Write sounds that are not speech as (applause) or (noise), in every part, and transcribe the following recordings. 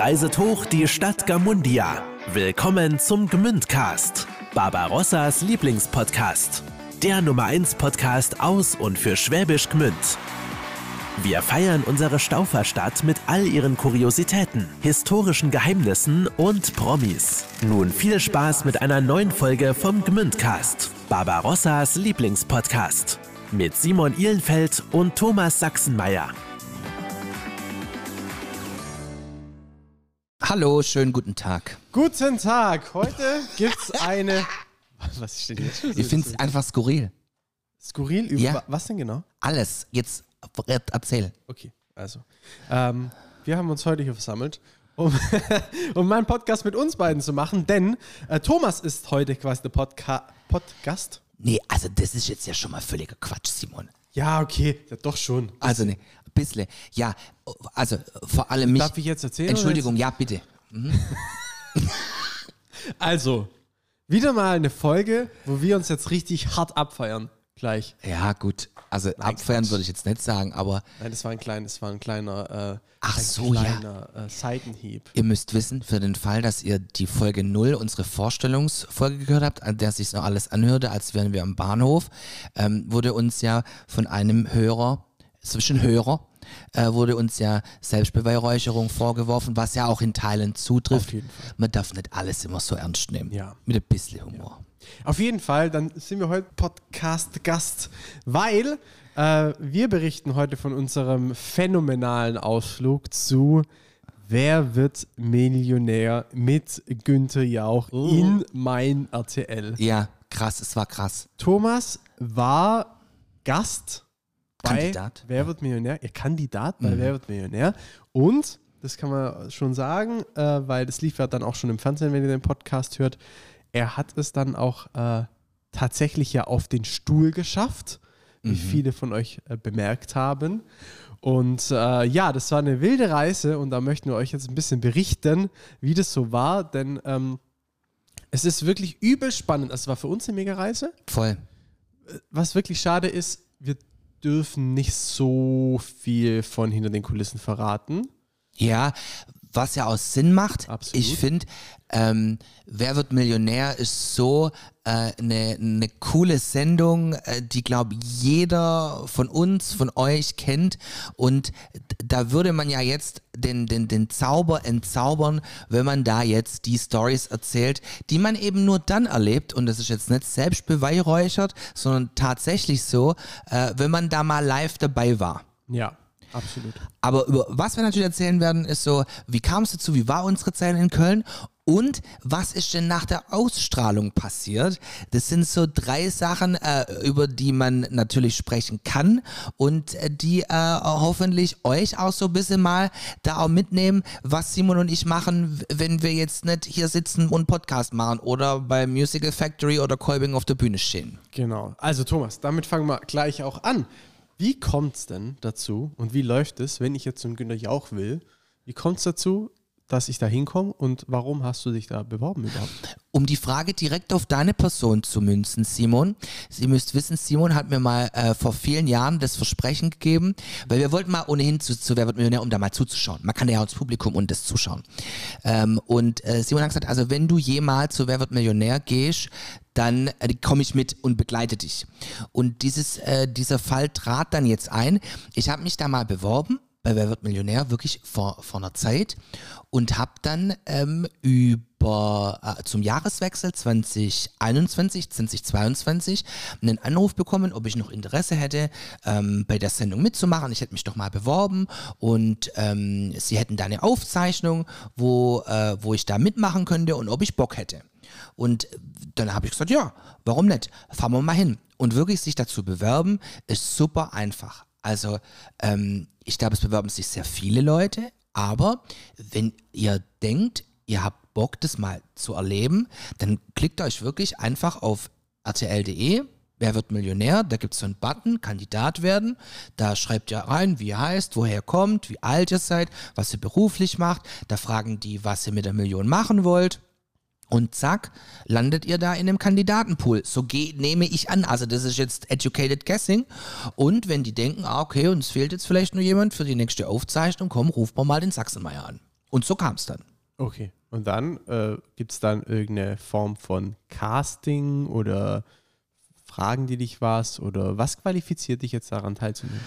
reiset hoch die Stadt Gamundia. Willkommen zum Gmündcast, Barbarossas Lieblingspodcast. Der Nummer 1 Podcast aus und für Schwäbisch Gmünd. Wir feiern unsere Stauferstadt mit all ihren Kuriositäten, historischen Geheimnissen und Promis. Nun viel Spaß mit einer neuen Folge vom Gmündcast, Barbarossas Lieblingspodcast. Mit Simon Ihlenfeld und Thomas Sachsenmeier. Hallo, schönen guten Tag. Guten Tag. Heute gibt's eine. (laughs) Was ist denn jetzt? Ich finde es einfach skurril. Skurril über Ja. was denn genau? Alles. Jetzt erzähl. Okay, also. Ähm, wir haben uns heute hier versammelt, um, (laughs) um mal einen Podcast mit uns beiden zu machen, denn äh, Thomas ist heute quasi der Podca Podcast. Nee, also das ist jetzt ja schon mal völliger Quatsch, Simon. Ja, okay, ja, doch schon. Also ne, ein bisschen. Ja, also vor allem mich. Darf ich jetzt erzählen? Entschuldigung, ja, bitte. (laughs) Also, wieder mal eine Folge, wo wir uns jetzt richtig hart abfeiern. Gleich. Ja, gut. Also abfeiern würde ich jetzt nicht sagen, aber Nein, das war ein kleiner, das war ein kleiner, äh, Ach ein so, ja. kleiner äh, Seitenhieb. ihr müsst wissen, für den Fall, dass ihr die Folge 0, unsere Vorstellungsfolge gehört habt, an der sich noch alles anhörte, als wären wir am Bahnhof, ähm, wurde uns ja von einem Hörer, zwischen Hörer, äh, wurde uns ja Selbstbeweihräucherung vorgeworfen, was ja auch in Teilen zutrifft. Auf jeden Fall. Man darf nicht alles immer so ernst nehmen. Ja. Mit ein bisschen Humor. Auf jeden Fall, dann sind wir heute Podcast-Gast, weil äh, wir berichten heute von unserem phänomenalen Ausflug zu Wer wird Millionär mit Günther Jauch in mein RTL. Ja, krass, es war krass. Thomas war Gast bei Kandidat. Wer wird Millionär? Ja, Kandidat bei Wer wird Millionär. Und, das kann man schon sagen, äh, weil das lief ja dann auch schon im Fernsehen, wenn ihr den Podcast hört, er hat es dann auch äh, tatsächlich ja auf den Stuhl geschafft, wie viele von euch äh, bemerkt haben. Und äh, ja, das war eine wilde Reise und da möchten wir euch jetzt ein bisschen berichten, wie das so war, denn ähm, es ist wirklich übel spannend. Es war für uns eine mega Reise Voll. was wirklich schade ist, wir dürfen nicht so viel von hinter den Kulissen verraten. Ja, was ja auch Sinn macht. Absolut. Ich finde, ähm, Wer wird Millionär ist so eine äh, ne ne coole Sendung, äh, die, glaube jeder von uns, von euch kennt. Und da würde man ja jetzt den, den, den Zauber entzaubern, wenn man da jetzt die Stories erzählt, die man eben nur dann erlebt. Und das ist jetzt nicht selbst beweihräuchert, sondern tatsächlich so, äh, wenn man da mal live dabei war. Ja, absolut. Aber über was wir natürlich erzählen werden, ist so, wie kam es dazu, wie war unsere Zeit in Köln und was ist denn nach der Ausstrahlung passiert? Das sind so drei Sachen, äh, über die man natürlich sprechen kann und äh, die äh, hoffentlich euch auch so ein bisschen mal da auch mitnehmen, was Simon und ich machen, wenn wir jetzt nicht hier sitzen und Podcast machen oder bei Musical Factory oder Kolbing auf der Bühne stehen. Genau. Also Thomas, damit fangen wir gleich auch an. Wie kommt es denn dazu und wie läuft es, wenn ich jetzt zum Günter Jauch will? Wie kommt es dazu, dass ich da hinkomme und warum hast du dich da beworben überhaupt? Um die Frage direkt auf deine Person zu münzen, Simon. Sie müsst wissen, Simon hat mir mal äh, vor vielen Jahren das Versprechen gegeben, weil wir wollten mal ohnehin zu, zu Wer wird Millionär, um da mal zuzuschauen. Man kann ja auch ins Publikum und das zuschauen. Ähm, und äh, Simon hat gesagt, also wenn du jemals zu Wer wird Millionär gehst, dann äh, komme ich mit und begleite dich. Und dieses, äh, dieser Fall trat dann jetzt ein. Ich habe mich da mal beworben bei Wer wird Millionär, wirklich vor, vor einer Zeit und habe dann ähm, über äh, zum Jahreswechsel 2021, 2022 einen Anruf bekommen, ob ich noch Interesse hätte, ähm, bei der Sendung mitzumachen. Ich hätte mich doch mal beworben und ähm, sie hätten da eine Aufzeichnung, wo, äh, wo ich da mitmachen könnte und ob ich Bock hätte. Und dann habe ich gesagt, ja, warum nicht? Fahren wir mal hin. Und wirklich sich dazu bewerben, ist super einfach. Also ähm, ich glaube, es bewerben sich sehr viele Leute, aber wenn ihr denkt, ihr habt Bock, das mal zu erleben, dann klickt euch wirklich einfach auf rtl.de, wer wird Millionär, da gibt es so einen Button, Kandidat werden, da schreibt ihr rein, wie ihr heißt, woher ihr kommt, wie alt ihr seid, was ihr beruflich macht, da fragen die, was ihr mit der Million machen wollt. Und zack, landet ihr da in dem Kandidatenpool. So geh, nehme ich an. Also das ist jetzt educated guessing. Und wenn die denken, ah, okay, uns fehlt jetzt vielleicht nur jemand für die nächste Aufzeichnung, komm, mal mal den Sachsenmeier an. Und so kam es dann. Okay. Und dann äh, gibt es dann irgendeine Form von Casting oder fragen die dich was oder was qualifiziert dich jetzt daran teilzunehmen?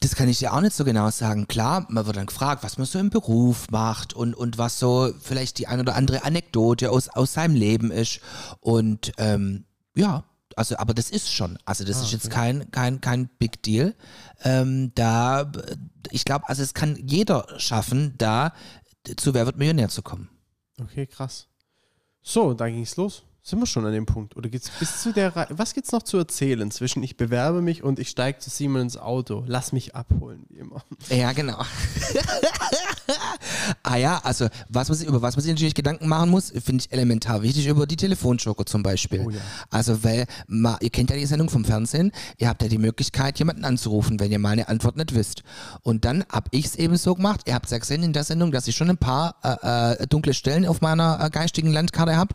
Das kann ich dir auch nicht so genau sagen. Klar, man wird dann gefragt, was man so im Beruf macht und, und was so vielleicht die ein oder andere Anekdote aus, aus seinem Leben ist. Und ähm, ja, also, aber das ist schon. Also, das Ah, ist jetzt okay. kein, kein, kein Big Deal. Ähm, da, ich glaube, also es kann jeder schaffen, da zu Wer wird Millionär zu kommen. Okay, krass. So, dann ging's los. Sind wir schon an dem Punkt? Oder geht's bis zu der Re Was gibt's noch zu erzählen zwischen ich bewerbe mich und ich steige zu Simon ins Auto? Lass mich abholen, wie immer. Ja, genau. (laughs) ah ja, also was man sich, über was man sich natürlich Gedanken machen muss, finde ich elementar wichtig, über die Telefonjoker zum Beispiel. Oh ja. Also weil, ma, ihr kennt ja die Sendung vom Fernsehen, ihr habt ja die Möglichkeit, jemanden anzurufen, wenn ihr mal eine Antwort nicht wisst. Und dann habe ich es eben so gemacht, ihr habt ja gesehen in der Sendung, dass ich schon ein paar äh, äh, dunkle Stellen auf meiner äh, geistigen Landkarte habe.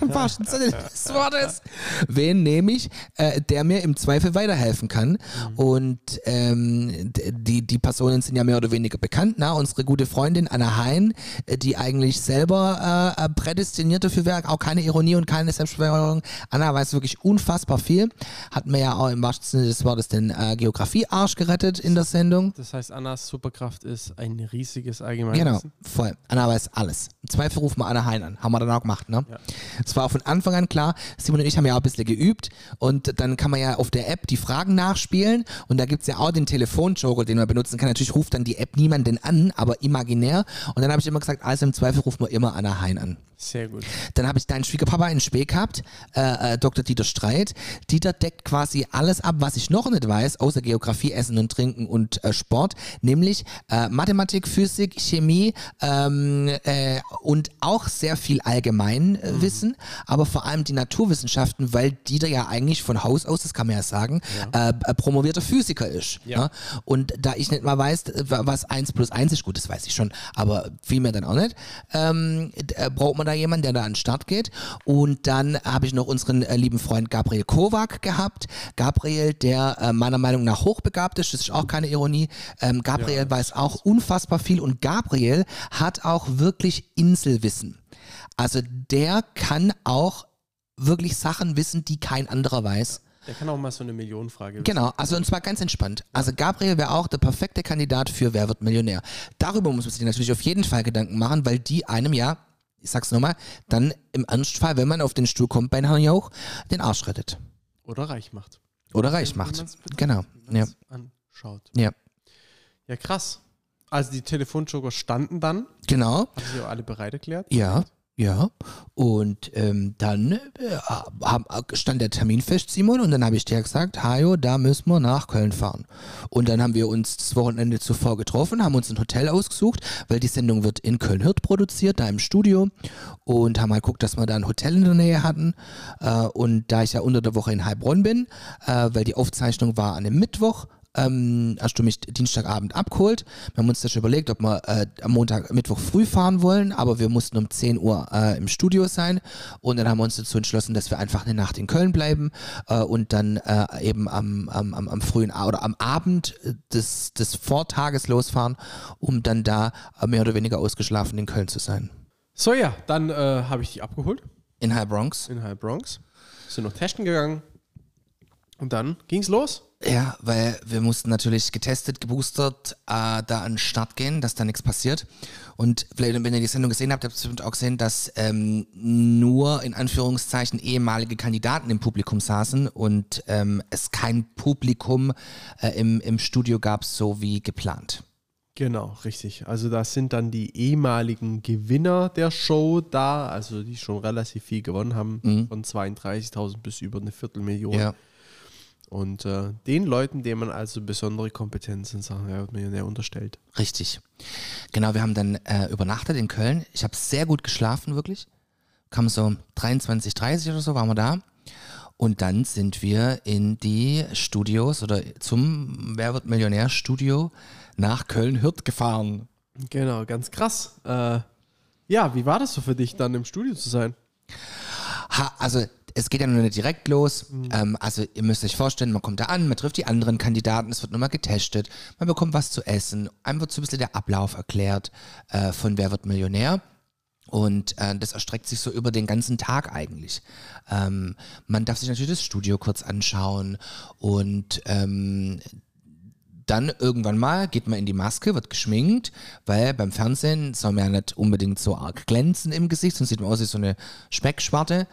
Im (laughs) wahrsten Sinne des Wortes. Wen nehme ich, äh, der mir im Zweifel weiterhelfen kann? Und ähm, die, die Personen sind ja mehr oder weniger bekannt. Na? Unsere gute Freundin Anna Hein, äh, die eigentlich selber äh, äh, prädestiniert dafür wäre, auch keine Ironie und keine Selbstverweigerung. Anna weiß wirklich unfassbar viel. Hat mir ja auch im wahrsten Sinne des Wortes den äh, Geografie-Arsch gerettet in der Sendung. Das heißt, Annas Superkraft ist ein riesiges Genau, Allgemeinwissen. voll. Anna weiß alles. Im Zweifel rufen wir Anna Hein an. Haben wir dann auch gemacht, ne? Ja. Es war von Anfang an klar, Simon und ich haben ja auch ein bisschen geübt und dann kann man ja auf der App die Fragen nachspielen und da gibt es ja auch den Telefonjoker, den man benutzen kann. Natürlich ruft dann die App niemanden an, aber imaginär. Und dann habe ich immer gesagt, also im Zweifel rufen wir immer Anna Hein an. Sehr gut. Dann habe ich deinen Schwiegerpapa in Spee gehabt, äh, äh, Dr. Dieter Streit. Dieter deckt quasi alles ab, was ich noch nicht weiß, außer Geografie, Essen und Trinken und äh, Sport, nämlich äh, Mathematik, Physik, Chemie ähm, äh, und auch sehr viel Allgemeinwissen, aber vor allem die Naturwissenschaften, weil Dieter ja eigentlich von Haus aus, das kann man ja sagen, äh, promovierter Physiker ist. Ja. Ne? Und da ich nicht mal weiß, was 1 plus 1 ist, gut, das weiß ich schon, aber viel mehr dann auch nicht, ähm, äh, braucht man da jemanden, der da an den Start geht. Und dann habe ich noch unseren äh, lieben Freund Gabriel Kowak gehabt. Gabriel, der äh, meiner Meinung nach hochbegabt ist, das ist auch keine Ironie. Ähm, Gabriel weiß auch unfassbar viel und Gabriel hat auch wirklich Inselwissen. Also der kann auch wirklich Sachen wissen, die kein anderer weiß. Der kann auch mal so eine Millionenfrage wissen. Genau, also und zwar ganz entspannt. Also Gabriel wäre auch der perfekte Kandidat für Wer wird Millionär. Darüber muss man sich natürlich auf jeden Fall Gedanken machen, weil die einem ja, ich sag's nochmal, dann im Ernstfall, wenn man auf den Stuhl kommt bei Herrn Jauch, den Arsch rettet. Oder reich macht. Oder reich macht. Genau. Ja. anschaut. Ja. Ja, krass. Also die Telefonjoker standen dann. Genau. Haben sie auch alle bereit erklärt? Ja. Ja, und ähm, dann äh, stand der Termin fest, Simon, und dann habe ich dir gesagt, Hajo, da müssen wir nach Köln fahren. Und dann haben wir uns das Wochenende zuvor getroffen, haben uns ein Hotel ausgesucht, weil die Sendung wird in Köln-Hürth produziert, da im Studio, und haben halt geguckt, dass wir da ein Hotel in der Nähe hatten. Äh, und da ich ja unter der Woche in Heilbronn bin, äh, weil die Aufzeichnung war an dem Mittwoch, ähm, hast du mich Dienstagabend abgeholt. Wir haben uns das schon überlegt, ob wir äh, am Montag, Mittwoch früh fahren wollen, aber wir mussten um 10 Uhr äh, im Studio sein und dann haben wir uns dazu entschlossen, dass wir einfach eine Nacht in Köln bleiben äh, und dann äh, eben am, am, am, am frühen oder am Abend äh, des, des Vortages losfahren, um dann da äh, mehr oder weniger ausgeschlafen in Köln zu sein. So ja, dann habe ich die abgeholt In High Bronx. in High Bronx. Sind noch testen gegangen. Und dann ging's los. Ja, weil wir mussten natürlich getestet, geboostert äh, da an den Start gehen, dass da nichts passiert. Und vielleicht, wenn ihr die Sendung gesehen habt, habt ihr bestimmt auch gesehen, dass ähm, nur in Anführungszeichen ehemalige Kandidaten im Publikum saßen und ähm, es kein Publikum äh, im, im Studio gab, so wie geplant. Genau, richtig. Also das sind dann die ehemaligen Gewinner der Show da, also die schon relativ viel gewonnen haben, Mhm. von 32.000 bis über eine Viertelmillion. Ja. Und äh, den Leuten, denen man also besondere Kompetenz in Sachen Millionär unterstellt. Richtig. Genau, wir haben dann äh, übernachtet in Köln. Ich habe sehr gut geschlafen, wirklich. Kam so 23, 30 oder so, waren wir da. Und dann sind wir in die Studios oder zum Wer wird Millionär Studio nach Köln-Hürth gefahren. Genau, ganz krass. Äh, ja, wie war das so für dich, dann im Studio zu sein? Ha, also es geht ja nur nicht direkt los. Ähm, also ihr müsst euch vorstellen, man kommt da an, man trifft die anderen Kandidaten, es wird nochmal getestet, man bekommt was zu essen, einem wird so ein bisschen der Ablauf erklärt äh, von Wer wird Millionär. Und äh, das erstreckt sich so über den ganzen Tag eigentlich. Ähm, man darf sich natürlich das Studio kurz anschauen und ähm, dann irgendwann mal geht man in die Maske, wird geschminkt, weil beim Fernsehen soll man ja nicht unbedingt so arg glänzen im Gesicht, sonst sieht man aus wie so eine Speckschwarte.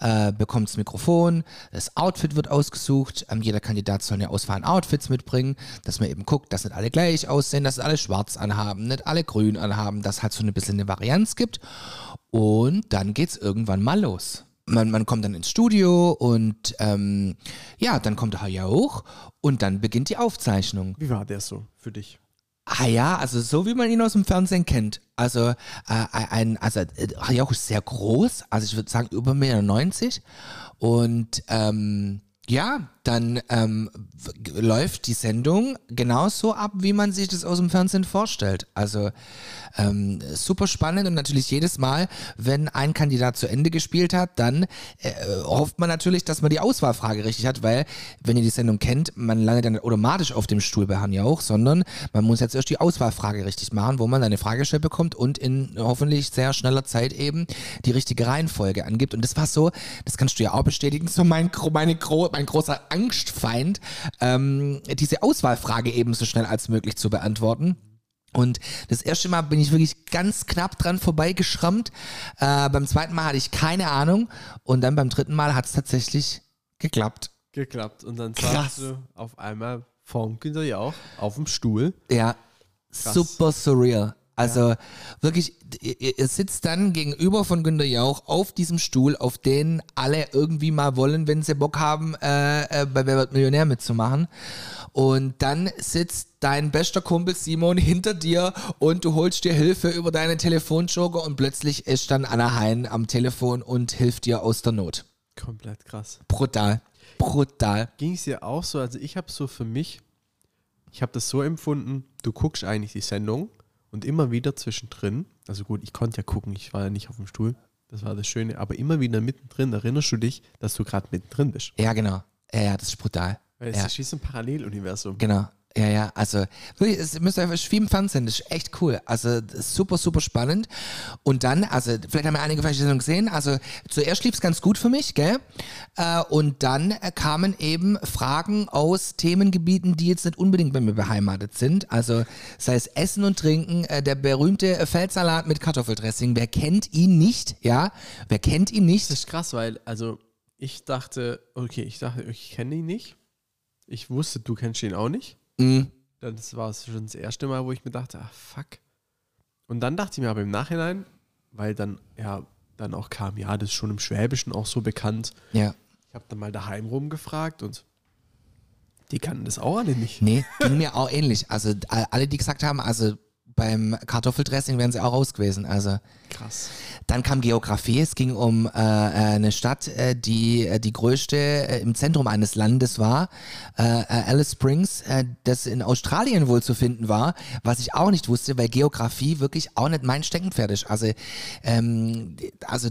Äh, bekommt das Mikrofon, das Outfit wird ausgesucht. Ähm, jeder Kandidat soll eine Auswahl an Outfits mitbringen, dass man eben guckt, dass nicht alle gleich aussehen, dass alle schwarz anhaben, nicht alle grün anhaben, dass halt so ein bisschen eine Varianz gibt. Und dann geht's irgendwann mal los. Man, man kommt dann ins Studio und ähm, ja, dann kommt er ja hoch und dann beginnt die Aufzeichnung. Wie war der so für dich? Ah ja, also so wie man ihn aus dem Fernsehen kennt. Also äh, ein, also äh, Hayao ist sehr groß, also ich würde sagen über 1,90 Meter. Und ähm, ja, dann ähm, läuft die Sendung genauso ab, wie man sich das aus dem Fernsehen vorstellt. Also ähm, super spannend und natürlich jedes Mal, wenn ein Kandidat zu Ende gespielt hat, dann äh, hofft man natürlich, dass man die Auswahlfrage richtig hat, weil wenn ihr die Sendung kennt, man landet nicht automatisch auf dem Stuhl bei Hanja auch, sondern man muss jetzt erst die Auswahlfrage richtig machen, wo man eine Frage bekommt und in hoffentlich sehr schneller Zeit eben die richtige Reihenfolge angibt. Und das war so, das kannst du ja auch bestätigen, so mein, meine, mein großer Angstfeind, ähm, diese Auswahlfrage eben so schnell als möglich zu beantworten. Und das erste Mal bin ich wirklich ganz knapp dran vorbeigeschrammt. Äh, beim zweiten Mal hatte ich keine Ahnung. Und dann beim dritten Mal hat es tatsächlich geklappt. Geklappt. Und dann Krass. saßt du auf einmal vorm Günther Jauch auf dem Stuhl. Ja, super surreal. Also wirklich, ihr, sitzt dann gegenüber von Günter Jauch auf diesem Stuhl, auf den alle irgendwie mal wollen, wenn sie Bock haben, äh, äh, bei Wer wird Millionär mitzumachen. Und dann sitzt dein bester Kumpel Simon (laughs) hinter dir und du holst dir Hilfe über deinen Telefonjoker und plötzlich ist dann Anna Hein am Telefon und hilft dir aus der Not. Komplett krass. Brutal. Brutal. Ging es dir auch so? Also ich habe so für mich, ich habe das so empfunden, du guckst eigentlich die Sendung und immer wieder zwischendrin, also gut, ich konnte ja gucken, ich war ja nicht auf dem Stuhl, das war das Schöne, aber immer wieder mittendrin erinnerst du dich, dass du gerade mittendrin bist. Ja, genau. Ja, ja, das ist brutal. Weil es Ja. ist wie so ein Paralleluniversum. Genau. Ja, ja, also wirklich, es müsst ihr euch wie im Fernsehen, das ist echt cool. Also super, super spannend. Und dann, also vielleicht haben ja einige vielleicht die Sendung gesehen, also zuerst lief es ganz gut für mich, gell? Äh, und dann äh, kamen eben Fragen aus Themengebieten, die jetzt nicht unbedingt bei mir beheimatet sind. Also sei es Essen und Trinken, äh, der berühmte Feldsalat mit Kartoffeldressing. Wer kennt ihn nicht, ja? Wer kennt ihn nicht? Das ist krass, weil, also ich dachte, okay, ich dachte, ich kenne ihn nicht. Ich wusste, du kennst ihn auch nicht. Mhm. Das war es schon das erste Mal, wo ich mir dachte, ah fuck. Und dann dachte ich mir aber im Nachhinein, weil dann ja dann auch kam, ja, das ist schon im Schwäbischen auch so bekannt. Ja. Ich habe dann mal daheim rumgefragt und die kannten das auch alle nicht. Nee, ging mir auch ähnlich. Also alle, die gesagt haben, also beim Kartoffeldressing wären sie auch raus gewesen. Also Krass. dann kam Geografie. Es ging um äh, äh, eine Stadt, äh, die äh, die größte äh, im Zentrum eines Landes war, äh, Alice Springs, das in Australien wohl zu finden war, was ich auch nicht wusste, weil Geografie wirklich auch nicht mein Steckenpferd ist. Also ähm, also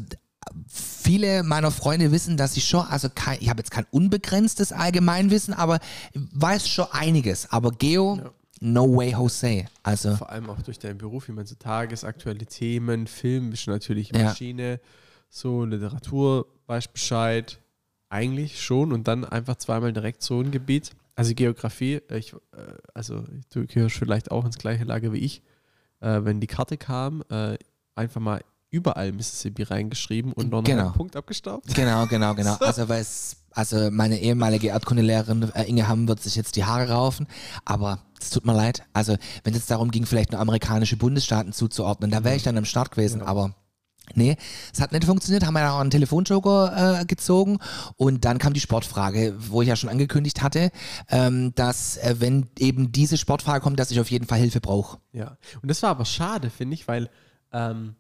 Viele meiner Freunde wissen, dass ich schon, also kein, ich habe jetzt kein unbegrenztes Allgemeinwissen, aber weiß schon einiges. Aber Geo, no way Jose. Also Vor allem auch durch deinen Beruf, ich meine, so tagesaktuelle Themen, Film bist du natürlich Ja. Maschine, so Literatur, weißt Bescheid. Eigentlich schon und dann einfach zweimal direkt so ein Gebiet. Also Geografie, äh, ich, äh, also du gehörst vielleicht auch ins gleiche Lager wie ich. Äh, wenn die Karte kam, äh, einfach mal überall Mississippi reingeschrieben und noch Genau. einen Punkt abgestaubt. Genau, genau, genau. (laughs) Also weil es, also meine ehemalige Erdkundelehrerin äh, Inge Hamm wird sich jetzt die Haare raufen, aber es tut mir leid. Also wenn es jetzt darum ging, vielleicht nur amerikanische Bundesstaaten zuzuordnen, da wäre ich dann am Start gewesen, aber Nee, es hat nicht funktioniert, haben wir auch einen Telefonjoker äh, gezogen. Und dann kam die Sportfrage, wo ich ja schon angekündigt hatte, ähm, dass äh, wenn eben diese Sportfrage kommt, dass ich auf jeden Fall Hilfe brauche. Ja, und das war aber schade, finde ich, weil ähm,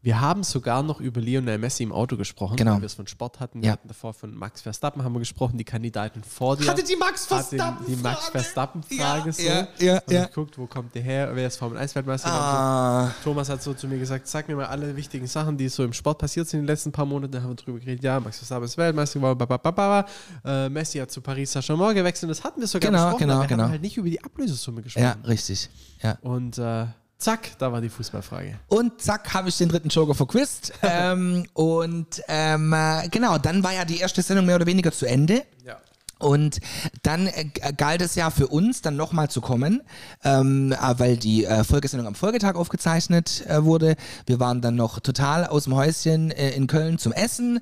Wir haben sogar noch über Lionel Messi im Auto gesprochen, Genau. weil wir es von Sport hatten. Wir Ja. hatten davor von Max Verstappen haben wir gesprochen, die Kandidaten vor dir. Hatte die Max Verstappen Die Max Frage. Verstappen-Frage Ja, so. ja, ja, Und ja. ich geguckt, wo kommt der her, wer ist Formel 1-Weltmeister. Ah, Thomas hat so zu mir gesagt, sag mir mal alle wichtigen Sachen, die so im Sport passiert sind in den letzten paar Monaten. Da haben wir drüber geredet, ja, Max Verstappen ist Weltmeister geworden. Äh, Messi hat zu Paris Saint-Germain gewechselt. Das hatten wir sogar Genau, besprochen, genau, aber wir genau. haben halt nicht über die Ablösesumme gesprochen. ja, richtig. Ja. Und äh, zack, da war die Fußballfrage. Und zack, habe ich den dritten Joker verquizt. (laughs) ähm, und ähm, äh, genau, dann war ja die erste Sendung mehr oder weniger zu Ende. Ja. Und dann äh, galt es ja für uns, dann nochmal zu kommen, ähm, äh, weil die äh, Folgesendung am Folgetag aufgezeichnet äh, wurde. Wir waren dann noch total aus dem Häuschen äh, in Köln zum Essen,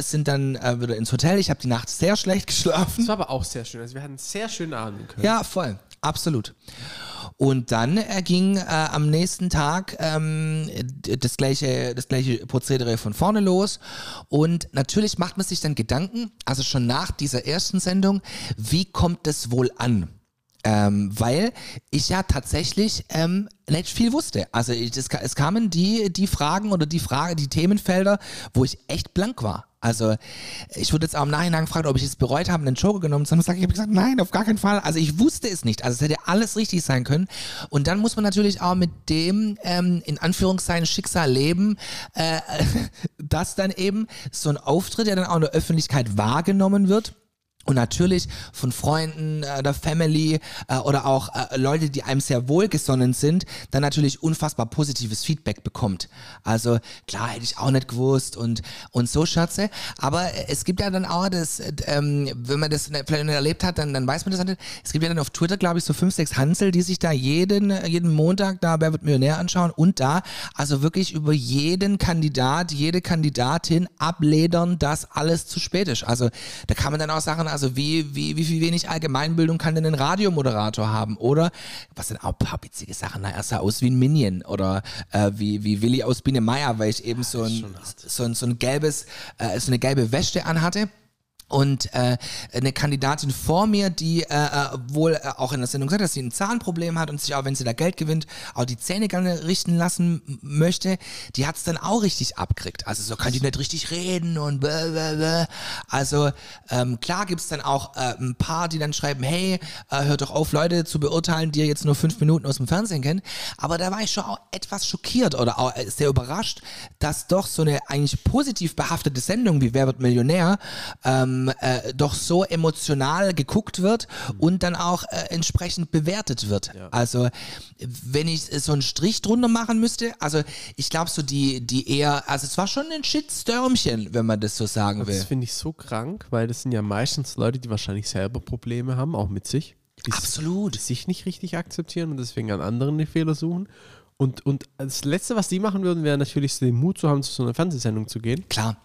sind dann wieder ins Hotel. Ich habe die Nacht sehr schlecht (laughs) geschlafen. Das war aber auch sehr schön. Also wir hatten einen sehr schönen Abend in Köln. Ja, voll. Absolut. Und dann äh, ging äh, am nächsten Tag ähm, das, gleiche, das gleiche Prozedere von vorne los. Und natürlich macht man sich dann Gedanken, also schon nach dieser ersten Sendung, wie kommt das wohl an? Ähm, weil ich ja tatsächlich ähm, nicht viel wusste. Also ich, es, es kamen die, die Fragen oder die Frage, die Themenfelder, wo ich echt blank war. Also ich wurde jetzt auch im Nachhinein gefragt, ob ich es bereut habe, einen Joker genommen zu haben. Ich habe gesagt, nein, auf gar keinen Fall. Also ich wusste es nicht. Also es hätte alles richtig sein können. Und dann muss man natürlich auch mit dem ähm, in Anführungszeichen Schicksal leben, äh, (laughs) dass dann eben so ein Auftritt, der dann auch in der Öffentlichkeit wahrgenommen wird, und natürlich von Freunden, äh, der Family äh, oder auch äh, Leute, die einem sehr wohlgesonnen sind, dann natürlich unfassbar positives Feedback bekommt. Also klar, hätte ich auch nicht gewusst und, und so Schatze. Aber äh, es gibt ja dann auch das, äh, ähm, wenn man das vielleicht nicht erlebt hat, dann, dann weiß man das nicht. Es gibt ja dann auf Twitter, glaube ich, so fünf, sechs Hansel, die sich da jeden, jeden Montag da Wer wird Millionär anschauen und da also wirklich über jeden Kandidat, jede Kandidatin abledern, dass alles zu spät ist. Also da kann man dann auch sagen, also wie, wie, wie viel wenig Allgemeinbildung kann denn ein Radiomoderator haben? Oder, was sind auch ein paar witzige Sachen, na, er sah aus wie ein Minion oder äh, wie, wie Willi aus Biene Meier, weil ich eben so ein, so ein, so ein gelbes, äh, so eine gelbe Wäsche anhatte. Und äh, eine Kandidatin vor mir, die äh, äh, wohl äh, auch in der Sendung gesagt hat, dass sie ein Zahnproblem hat und sich auch, wenn sie da Geld gewinnt, auch die Zähne gerne richten lassen möchte, die hat es dann auch richtig abkriegt. Also so kann die nicht richtig reden und bäh, bäh, bäh. Also ähm, klar gibt's dann auch äh, ein paar, die dann schreiben, hey, äh, hört doch auf, Leute zu beurteilen, die ihr jetzt nur fünf Minuten aus dem Fernsehen kennt. Aber da war ich schon auch etwas schockiert oder auch äh, sehr überrascht, dass doch so eine eigentlich positiv behaftete Sendung wie Wer wird Millionär ähm, äh, doch so emotional geguckt wird und dann auch äh, entsprechend bewertet wird. Also wenn ich so einen Strich drunter machen müsste, also ich glaube so die, die eher, also es war schon ein Shitstürmchen, wenn man das so sagen Das will. finde ich so krank, weil das sind ja meistens Leute, die wahrscheinlich selber Probleme haben, auch mit sich. Die Absolut. Sich nicht richtig akzeptieren und deswegen an anderen die Fehler suchen. Und, und das Letzte, was die machen würden, wäre natürlich den Mut zu haben, zu so einer Fernsehsendung zu gehen. Klar.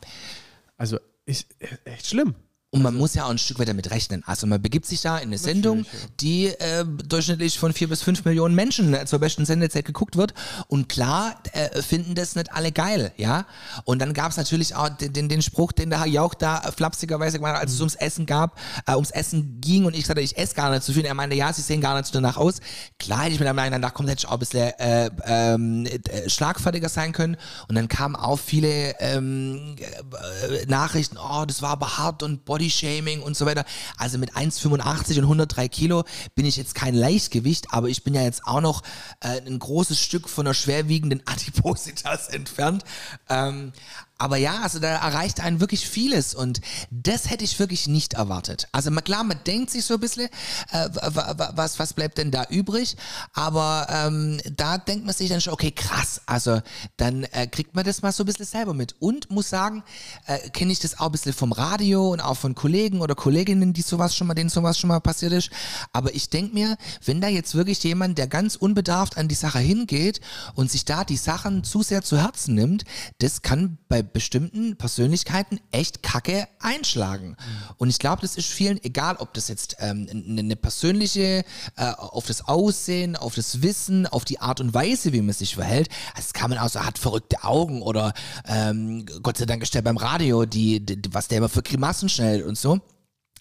Also ist echt schlimm. Und man muss ja auch ein Stück weit damit rechnen. Also man begibt sich da in eine Sendung, die äh, durchschnittlich von vier bis fünf Millionen Menschen äh, zur besten Sendezeit geguckt wird. Und klar äh, finden das nicht alle geil, ja. Und dann gab es natürlich auch den, den, den Spruch, den der Herr Jauch da äh, flapsigerweise gemacht hat, als es ums Essen gab, äh, ums Essen ging und ich sagte, ich esse gar nicht so viel. Und er meinte, ja, sie sehen gar nicht so danach aus. Klar hätte ich mir dann gedacht, komm, hätte ich auch ein bisschen äh, ähm, äh, schlagfertiger sein können. Und dann kamen auch viele ähm, äh, Nachrichten, oh, das war aber hart und Bodyshaming und so weiter. Also mit 1,85 und 103 Kilo bin ich jetzt kein Leichtgewicht, aber ich bin ja jetzt auch noch äh, ein großes Stück von einer schwerwiegenden (laughs) Adipositas entfernt. Ähm, aber ja, also da erreicht einen wirklich vieles und das hätte ich wirklich nicht erwartet. Also klar, man denkt sich so ein bisschen, äh, wa- wa- was, was bleibt denn da übrig? Aber ähm, da denkt man sich dann schon, okay, krass, also dann äh, kriegt man das mal so ein bisschen selber mit. Und muss sagen, äh, kenne ich das auch ein bisschen vom Radio und auch von Kollegen oder Kolleginnen, die sowas schon mal, denen sowas schon mal passiert ist. Aber ich denke mir, wenn da jetzt wirklich jemand, der ganz unbedarft an die Sache hingeht und sich da die Sachen zu sehr zu Herzen nimmt, das kann bei bestimmten Persönlichkeiten echt Kacke einschlagen. Und ich glaube, das ist vielen, egal ob das jetzt ähm, eine persönliche, äh, auf das Aussehen, auf das Wissen, auf die Art und Weise, wie man sich verhält. Es kann man auch so, hat verrückte Augen oder ähm, Gott sei Dank ist der beim Radio, die, die, was der immer für Grimassen schnellt und so.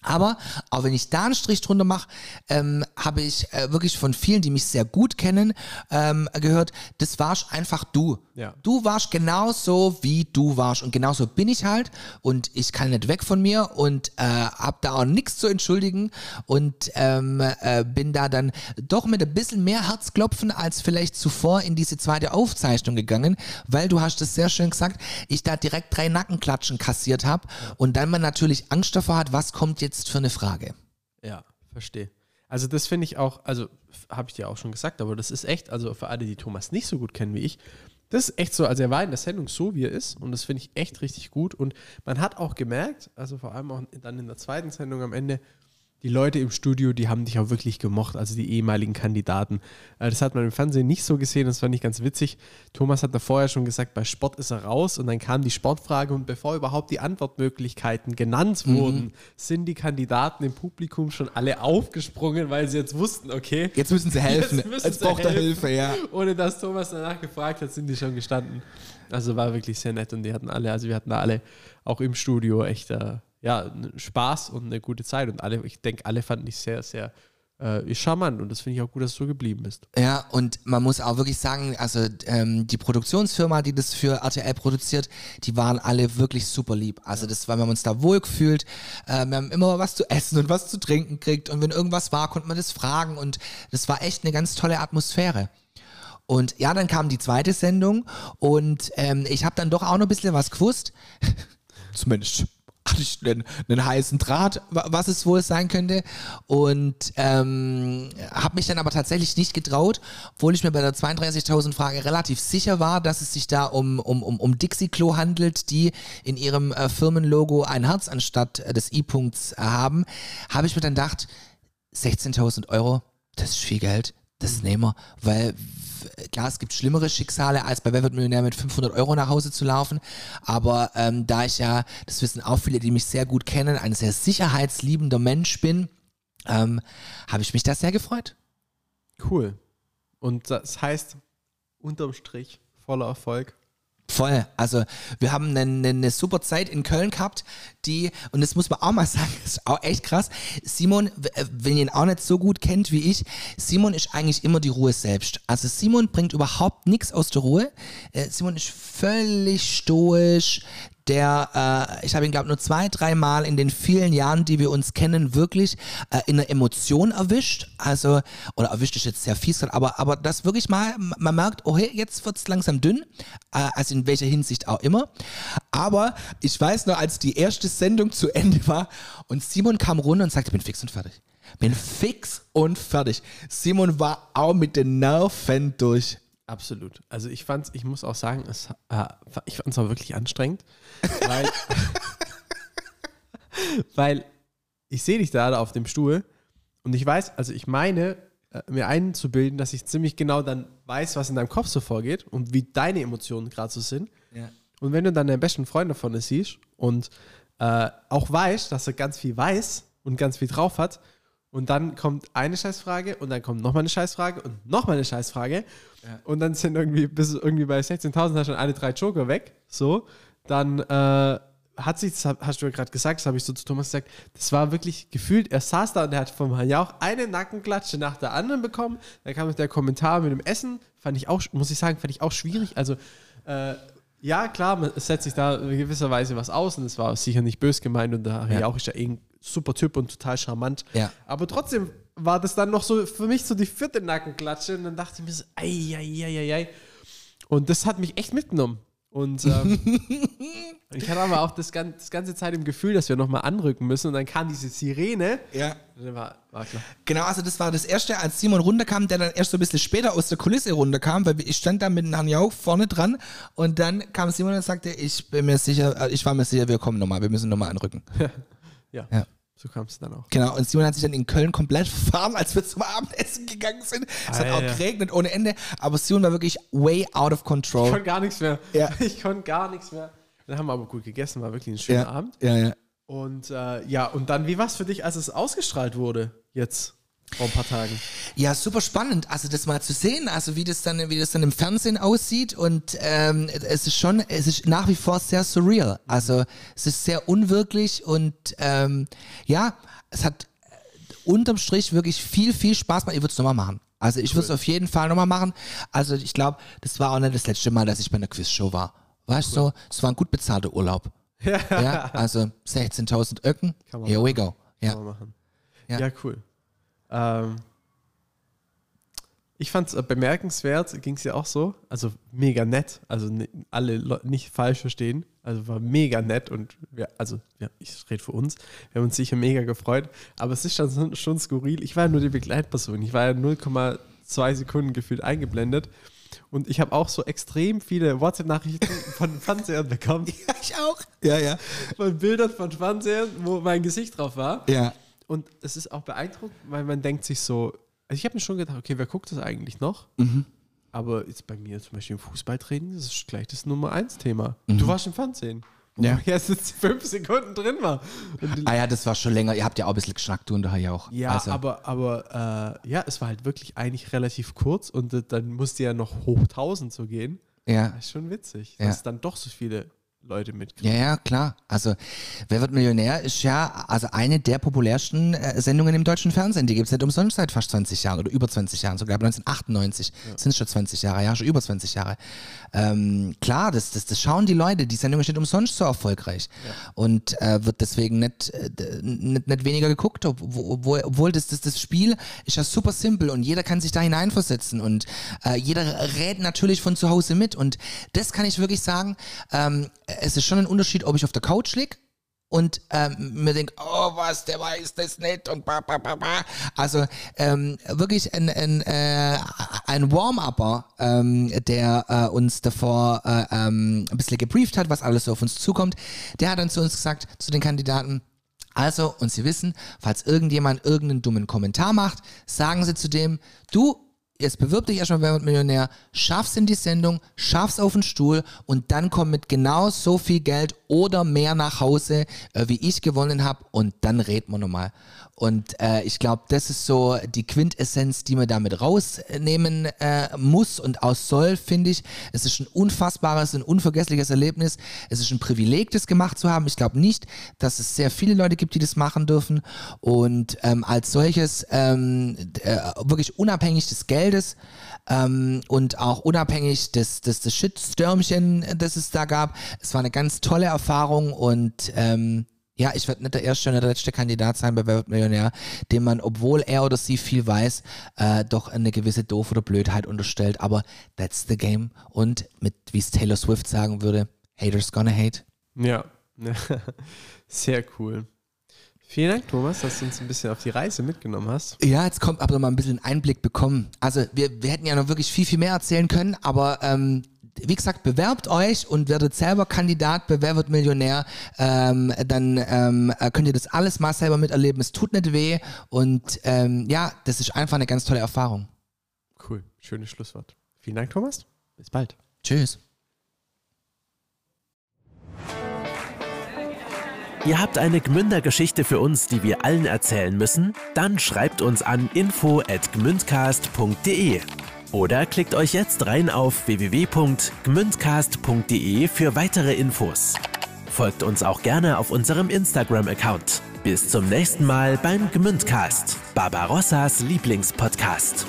Aber auch wenn ich da einen Strich drunter mache, ähm, habe ich äh, wirklich von vielen, die mich sehr gut kennen, ähm, gehört, das warst einfach du. Ja. Du warst genauso, wie du warst. Und genauso bin ich halt. Und ich kann nicht weg von mir und äh, hab da auch nichts zu entschuldigen. Und ähm, äh, bin da dann doch mit ein bisschen mehr Herzklopfen als vielleicht zuvor in diese zweite Aufzeichnung gegangen, weil du hast es sehr schön gesagt, ich da direkt drei Nackenklatschen kassiert habe. Und dann man natürlich Angst davor hat, was kommt jetzt für eine Frage. Ja, verstehe. Also das finde ich auch, also habe ich dir auch schon gesagt, aber das ist echt, also für alle, die Thomas nicht so gut kennen wie ich, das ist echt so, also er war in der Sendung so, wie er ist und das finde ich echt richtig gut und man hat auch gemerkt, also vor allem auch dann in der zweiten Sendung am Ende, die Leute im Studio, die haben dich auch wirklich gemocht, also die ehemaligen Kandidaten. Äh, Das hat man im Fernsehen nicht so gesehen, das fand ich ganz witzig. Thomas hat da vorher schon gesagt, bei Sport ist er raus und dann kam die Sportfrage und bevor überhaupt die Antwortmöglichkeiten genannt wurden, sind die Kandidaten im Publikum schon alle aufgesprungen, weil sie jetzt wussten, okay, Jetzt müssen sie helfen. Jetzt müssen Jetzt sie braucht er. Hilfe, ja. ohne dass Thomas danach gefragt hat, sind die schon gestanden. Also war wirklich sehr nett und die hatten alle, also wir hatten da alle auch im Studio echt äh, ja, Spaß und eine gute Zeit und alle, ich denke, alle fanden dich sehr, sehr äh, charmant und das finde ich auch gut, dass du so geblieben bist. Ja, und man muss auch wirklich sagen, also ähm, die Produktionsfirma, die das für RTL produziert, die waren alle wirklich super lieb. Also das war, wir haben uns da wohl gefühlt. Äh, wir haben immer was zu essen und was zu trinken gekriegt und wenn irgendwas war, konnte man das fragen und das war echt eine ganz tolle Atmosphäre. Und ja, dann kam die zweite Sendung und ähm, ich habe dann doch auch noch ein bisschen was gewusst. (laughs) Zumindest einen, einen heißen Draht, wa- was es wohl sein könnte. Und ähm, habe mich dann aber tatsächlich nicht getraut, obwohl ich mir bei der 32.000 Frage relativ sicher war, dass es sich da um, um, um, um Dixie-Klo handelt, die in ihrem äh, Firmenlogo ein Herz anstatt äh, des I-Punkts haben. Habe ich mir dann gedacht, 16.000 Euro, das ist viel Geld, das nehmen wir, weil klar, es gibt schlimmere Schicksale, als bei Wer wird Millionär mit 500 Euro nach Hause zu laufen, aber ähm, da ich ja, das wissen auch viele, die mich sehr gut kennen, ein sehr sicherheitsliebender Mensch bin, ähm, habe ich mich da sehr gefreut. Cool. Und das heißt, unterm Strich, voller Erfolg. Voll. Also wir haben eine, eine, super Zeit in Köln gehabt, die, und das muss man auch mal sagen, (laughs) ist auch echt krass. Simon, äh, wenn ihr ihn auch nicht so gut kennt wie ich, Simon ist eigentlich immer die Ruhe selbst. Also Simon bringt überhaupt nichts aus der Ruhe. Äh, Simon ist völlig stoisch. Der, äh, ich habe ihn, glaube nur zwei, dreimal in den vielen Jahren, die wir uns kennen, wirklich äh, in einer Emotion erwischt. Also, oder erwischt ist jetzt sehr fies, aber, aber das wirklich mal, man merkt, oh hey, jetzt wird's langsam dünn. Äh, also in welcher Hinsicht auch immer. Aber ich weiß noch, als die erste Sendung zu Ende war und Simon kam runter und sagte, ich bin fix und fertig. Bin fix und fertig. Simon war auch mit den Nerven durch. Absolut. Also ich fand's, ich muss auch sagen, es, äh, ich fand es auch wirklich anstrengend, weil, (laughs) weil ich sehe dich da auf dem Stuhl und ich weiß, also ich meine, äh, mir einzubilden, dass ich ziemlich genau dann weiß, was in deinem Kopf so vorgeht und wie deine Emotionen gerade so sind. Ja. Und wenn du dann deinen besten Freund davon siehst und äh, auch weißt, dass er ganz viel weiß und ganz viel drauf hat, und dann kommt eine Scheißfrage und dann kommt nochmal eine Scheißfrage und nochmal eine Scheißfrage. Und dann sind irgendwie, bis irgendwie bei 16.000 hast du schon alle drei Joker weg. So, dann äh, hat sich, das hast du ja gerade gesagt, das habe ich so zu Thomas gesagt, das war wirklich gefühlt, er saß da und er hat vom Herrn Jauch eine Nackenklatsche nach der anderen bekommen. Dann kam der Kommentar mit dem Essen, fand ich auch, muss ich sagen, fand ich auch schwierig. Also, äh, ja, klar, man- es setzt sich da in gewisser Weise was aus und es war sicher nicht bös gemeint und Herr Ja. Jauch ist ja eh ein super Typ und total charmant. Ja. Aber trotzdem war das dann noch so für mich so die vierte Nackenklatsche und dann dachte ich mir so, ei, ei, ei, ei. Und das hat mich echt mitgenommen. Und ähm, (laughs) ich hatte aber auch das, gan das ganze Zeit im Gefühl, dass wir nochmal anrücken müssen und dann kam diese Sirene. Ja. War, war klar. Genau, also das war das erste, als Simon runterkam, der dann erst so ein bisschen später aus der Kulisse runterkam, weil ich stand da mit Jauch vorne dran und dann kam Simon und sagte, ich bin mir sicher, äh, ich war mir sicher, wir kommen nochmal, wir müssen nochmal anrücken. (laughs) Ja, Ja. so kam es dann auch. Genau, und Simon hat sich dann in Köln komplett (laughs) verfahren, als wir zum Abendessen gegangen sind. Es hat auch Alter. geregnet ohne Ende, aber Simon war wirklich way out of Ich control. konnte gar nichts mehr. Ja. (laughs) Ich konnte gar nichts mehr. Dann haben wir aber gut gegessen, war wirklich ein schöner Ja, Abend. ja, ja. Und äh, ja, und dann, wie war es für dich, als es ausgestrahlt wurde, jetzt vor ein paar Tagen? Ja, super spannend, also das mal zu sehen, also wie das dann, wie das dann im Fernsehen aussieht und ähm, es ist schon, es ist nach wie vor sehr surreal. Also es ist sehr unwirklich und ähm, ja, es hat äh, unterm Strich wirklich viel, viel Spaß gemacht. Ich würde es nochmal machen. Also ich würde es auf jeden Fall nochmal machen. Also ich glaube, das war auch nicht das letzte Mal, dass ich bei einer Quizshow war. Weißt du, es war ein gut bezahlter Urlaub. Ja, also 16.000 Öcken. Here we go. Ja. Ja, cool. Ähm, ich fand es äh, bemerkenswert, ging es ja auch so. Also mega nett. Also alle Leu- nicht falsch verstehen. Also war mega nett und wir, also ja, ich rede für uns. Wir haben uns sicher mega gefreut. Aber es ist schon, so- schon skurril. Ich war ja nur die Begleitperson. Ich war ja 0,2 Sekunden gefühlt eingeblendet. Und ich habe auch so extrem viele WhatsApp-Nachrichten (laughs) von Fernsehern bekommen. Ja, ich auch. Ja, ja. Von Bildern von Fernsehern, wo mein Gesicht drauf war. Ja. Und es ist auch beeindruckend, weil man denkt sich so, also ich habe mir schon gedacht, okay, wer guckt das eigentlich noch? Mhm. Aber jetzt bei mir zum Beispiel im Fußballtraining, das ist gleich das Nummer eins Thema. Du warst im Fernsehen. Wo Mhm. Ja. ich (laughs) erst jetzt fünf Sekunden drin war. Und Ah ja, das war schon länger. Ihr habt ja auch ein bisschen geschnackt, du und der ja auch. ja, also, aber, aber äh, ja, es war halt wirklich eigentlich relativ kurz und äh, dann musste ja noch hoch 1000 so gehen. Ja. Das ist schon witzig, Ja. dass dann doch so viele Leute mitkriegen. Ja, ja, klar. Also, Wer wird Millionär ist ja also eine der populärsten äh, Sendungen im deutschen Fernsehen. Die gibt es nicht umsonst seit fast 20 Jahren oder über 20 Jahren, sogar ab 1998 sind es schon 20 Jahre, ja, schon über 20 Jahre. Ähm, klar, das, das, das schauen die Leute. Die Sendung ist nicht umsonst so erfolgreich und äh, wird deswegen nicht, äh, nicht, nicht weniger geguckt, ob- obwohl, obwohl das, das, das Spiel ist ja super simpel und jeder kann sich da hineinversetzen und äh, jeder rät natürlich von zu Hause mit und das kann ich wirklich sagen, ähm, es ist schon ein Unterschied, ob ich auf der Couch lieg und ähm, mir denke, oh was, der weiß das nicht und ba, ba, ba, ba. Also ähm, wirklich ein, ein, äh, ein Warm-Upper, ähm, der äh, uns davor äh, ähm, ein bisschen gebrieft hat, was alles so auf uns zukommt, der hat dann zu uns gesagt, zu den Kandidaten, also, und Sie wissen, falls irgendjemand irgendeinen dummen Kommentar macht, sagen Sie zu dem, du, jetzt bewirb dich erstmal Wer Millionär, schaff's in die Sendung, schaff's auf den Stuhl und dann komm mit genau so viel Geld oder mehr nach Hause, äh, wie ich gewonnen habe und dann reden wir nochmal. Und äh, ich glaube, das ist so die Quintessenz, die man damit rausnehmen äh, muss und auch soll, finde ich. Es ist ein unfassbares, ein unvergessliches Erlebnis. Es ist ein Privileg, das gemacht zu haben. Ich glaube nicht, dass es sehr viele Leute gibt, die das machen dürfen. Und ähm, als solches ähm, äh, wirklich unabhängig des Geldes ähm, und auch unabhängig des, des, des Shitstürmchen, das es da gab. Es war eine ganz tolle Erfahrung und ähm, ja, ich werde nicht der erste und der letzte Kandidat sein bei Wer Millionär, dem man, obwohl er oder sie viel weiß, äh, doch eine gewisse Doof oder Blödheit unterstellt. Aber that's the game. Und mit, wie es Taylor Swift sagen würde, Haters gonna hate. Ja, (laughs) sehr cool. Vielen Dank, Thomas, dass du uns ein bisschen auf die Reise mitgenommen hast. Ja, jetzt kommt aber noch mal ein bisschen Einblick bekommen. Also wir, wir hätten ja noch wirklich viel, viel mehr erzählen können, aber ähm, wie gesagt, bewerbt euch und werdet selber Kandidat bei Wer wird Millionär. Ähm, dann ähm, äh, könnt ihr das alles mal selber miterleben. Es tut nicht weh und ähm, ja, das ist einfach eine ganz tolle Erfahrung. Cool, schönes Schlusswort. Vielen Dank, Thomas. Bis bald. Tschüss. Ihr habt eine Gmünder-Geschichte für uns, die wir allen erzählen müssen? Dann schreibt uns an info@gmündcast.de oder klickt euch jetzt rein auf www.gmündcast.de für weitere Infos. Folgt uns auch gerne auf unserem Instagram-Account. Bis zum nächsten Mal beim Gmündcast, Barbarossas Lieblingspodcast.